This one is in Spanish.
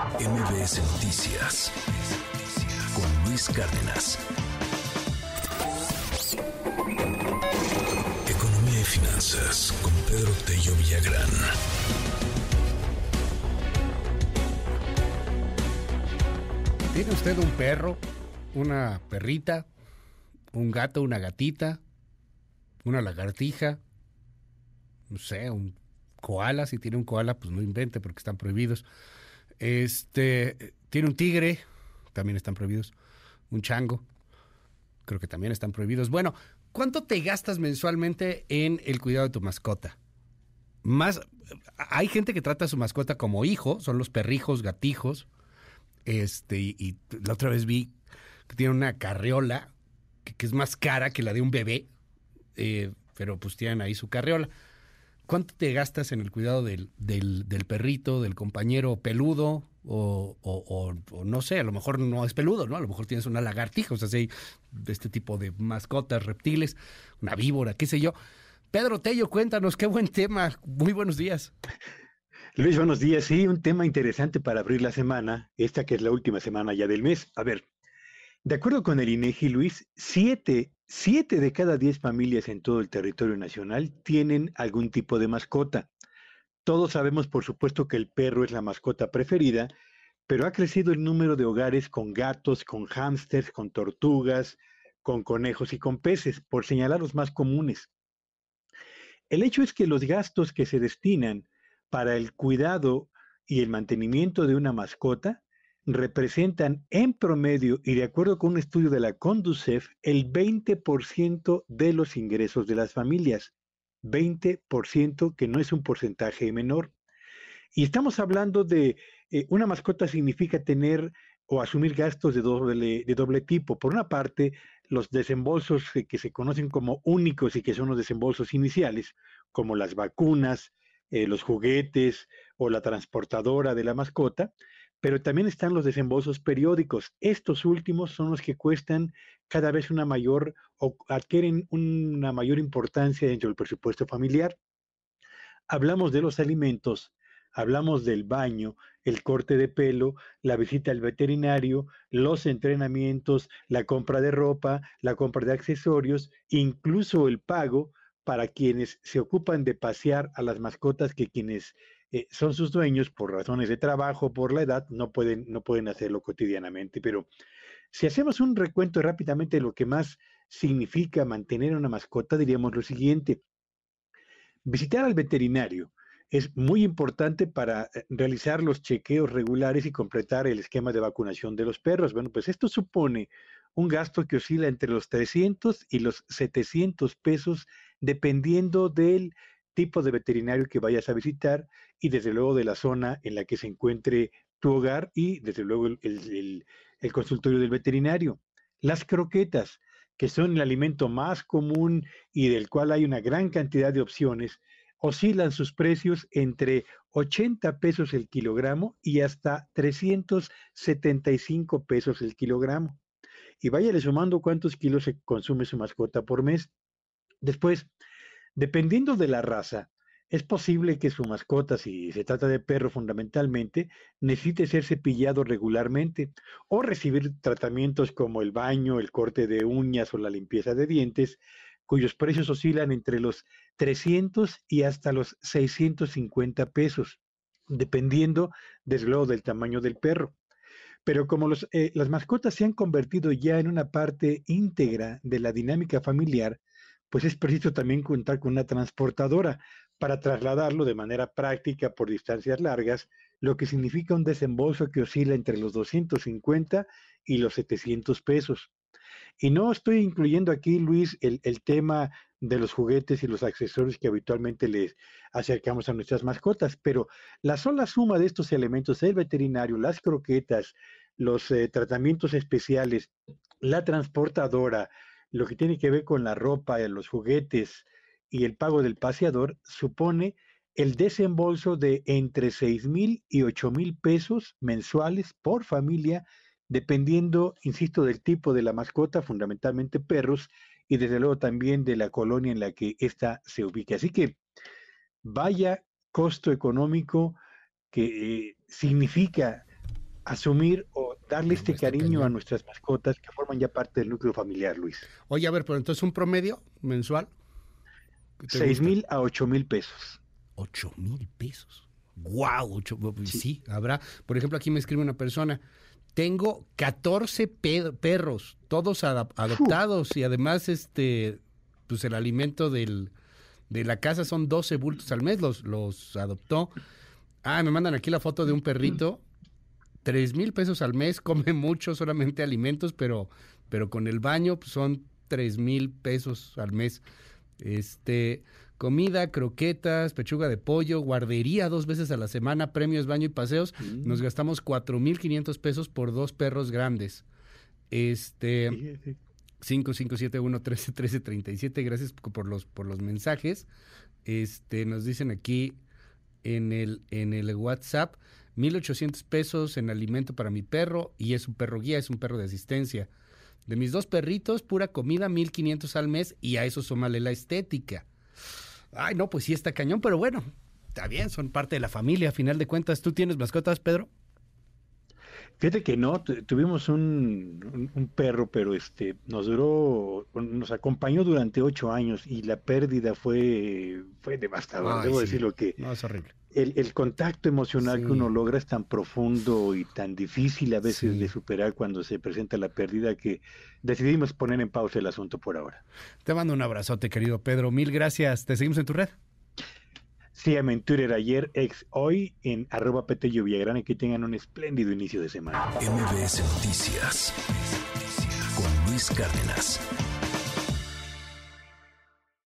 MBS Noticias con Luis Cárdenas. Economía y finanzas con Pedro Tello Villagrán. ¿Tiene usted un perro, una perrita, un gato, una gatita, una lagartija? No sé, un koala. Si tiene un koala, pues no invente porque están prohibidos. Este, tiene un tigre, también están prohibidos. Un chango, creo que también están prohibidos. Bueno, ¿cuánto te gastas mensualmente en el cuidado de tu mascota? Más, hay gente que trata a su mascota como hijo, son los perrijos, gatijos. Este, y, la otra vez vi que tiene una carriola que, es más cara que la de un bebé, eh, pero pues tienen ahí su carriola. ¿Cuánto te gastas en el cuidado del, del, perrito, del compañero peludo? O, o, no sé, a lo mejor no es peludo, ¿no? A lo mejor tienes una lagartija, o sea, hay este tipo de mascotas, reptiles, una víbora, qué sé yo. Pedro Tello, cuéntanos, qué buen tema. Muy buenos días. Luis, buenos días. Sí, un tema interesante para abrir la semana, esta que es la última semana ya del mes. A ver, de acuerdo con el INEGI, Luis, siete Siete de cada diez familias en todo el territorio nacional tienen algún tipo de mascota. Todos sabemos, por supuesto, que el perro es la mascota preferida, pero ha crecido el número de hogares con gatos, con hámsters, con tortugas, con conejos y con peces, por señalar los más comunes. El hecho es que los gastos que se destinan para el cuidado y el mantenimiento de una mascota representan en promedio y de acuerdo con un estudio de la Conducef el 20% de los ingresos de las familias. 20% que no es un porcentaje menor. Y estamos hablando de eh, una mascota significa tener o asumir gastos de doble, tipo. Por una parte, los desembolsos que se conocen como únicos y que son los desembolsos iniciales, como las vacunas, eh, los juguetes o la transportadora de la mascota, pero también están los desembolsos periódicos. Estos últimos son los que cuestan cada vez una mayor o adquieren una mayor importancia dentro del presupuesto familiar. Hablamos de los alimentos, hablamos del baño, el corte de pelo, la visita al veterinario, los entrenamientos, la compra de ropa, la compra de accesorios, incluso el pago para quienes se ocupan de pasear a las mascotas que quienes eh, son sus dueños por razones de trabajo, por la edad, no pueden, no pueden hacerlo cotidianamente. Pero si hacemos un recuento rápidamente de lo que más significa mantener una mascota, diríamos lo siguiente. Visitar al veterinario es muy importante para eh, realizar los chequeos regulares y completar el esquema de vacunación de los perros. Bueno, pues esto supone un gasto que oscila entre los 300 y los 700 pesos, dependiendo del tipo de veterinario que vayas a visitar y desde luego de la zona en la que se encuentre tu hogar y desde luego el, consultorio del veterinario. Las croquetas, que son el alimento más común y del cual hay una gran cantidad de opciones, oscilan sus precios entre 80 pesos el kilogramo y hasta 375 pesos el kilogramo. Y váyale sumando cuántos kilos se consume su mascota por mes. Después, Dependiendo de la raza, es posible que su mascota, si se trata de perro fundamentalmente, necesite ser cepillado regularmente o recibir tratamientos como el baño, el corte de uñas o la limpieza de dientes, cuyos precios oscilan entre los 300 y hasta los 650 pesos, dependiendo del tamaño del perro. Pero como eh, las mascotas se han convertido ya en una parte íntegra de la dinámica familiar, pues es preciso también contar con una transportadora para trasladarlo de manera práctica por distancias largas, lo que significa un desembolso que oscila entre los 250 y los 700 pesos. Y no estoy incluyendo aquí, Luis, el, el, tema de los juguetes y los accesorios que habitualmente les acercamos a nuestras mascotas, pero la sola suma de estos elementos, el veterinario, las croquetas, los eh, tratamientos especiales, la transportadora, lo que tiene que ver con la ropa, los juguetes y el pago del paseador, supone el desembolso de entre 6 mil y 8 mil pesos mensuales por familia, dependiendo, insisto, del tipo de la mascota, fundamentalmente perros, y desde luego también de la colonia en la que ésta se ubique. Así que vaya costo económico que eh, significa asumir o darle este cariño a nuestras mascotas que forman ya parte del núcleo familiar, Luis. Oye, a ver, pero entonces un promedio mensual. Seis mil a ocho mil pesos. Ocho mil pesos. ¡Guau! sí. habrá. Por ejemplo, aquí me escribe una persona. Tengo 14 perros, todos adoptados y además este, pues el alimento del, de la casa son 12 bultos al mes, los, los adoptó. Ah, me mandan aquí la foto de un perrito, tres mil pesos al mes, come mucho, solamente alimentos, pero, pero con el baño pues, son tres mil pesos al mes. Este, comida, croquetas, pechuga de pollo, guardería dos veces a la semana, premios, baño y paseos. Mm. Nos gastamos cuatro mil quinientos pesos por dos perros grandes. Este, 5571 131337 gracias por los, por los mensajes. Este, nos dicen aquí en el, en el WhatsApp, 1800 pesos en alimento para mi perro y es un perro guía, es un perro de asistencia. De mis dos perritos, pura comida, 1500 al mes y a eso súmale la estética. Ay, no, pues sí está cañón, pero bueno, está bien, son parte de la familia, a final de cuentas. ¿Tú tienes mascotas, Pedro? Fíjate que no, tuvimos un, un, perro, pero este nos duró, nos acompañó durante ocho años y la pérdida fue, fue devastadora. Debo decir decirlo que no, es horrible. El, el contacto emocional que uno logra es tan profundo y tan difícil a veces de superar cuando se presenta la pérdida que decidimos poner en pausa el asunto por ahora. Te mando un abrazote, querido Pedro. Mil gracias. ¿Te seguimos en tu red? Síganme en Twitter ayer, ex hoy, en arroba Villagrán y que tengan un espléndido inicio de semana. MBS Noticias con Luis Cárdenas.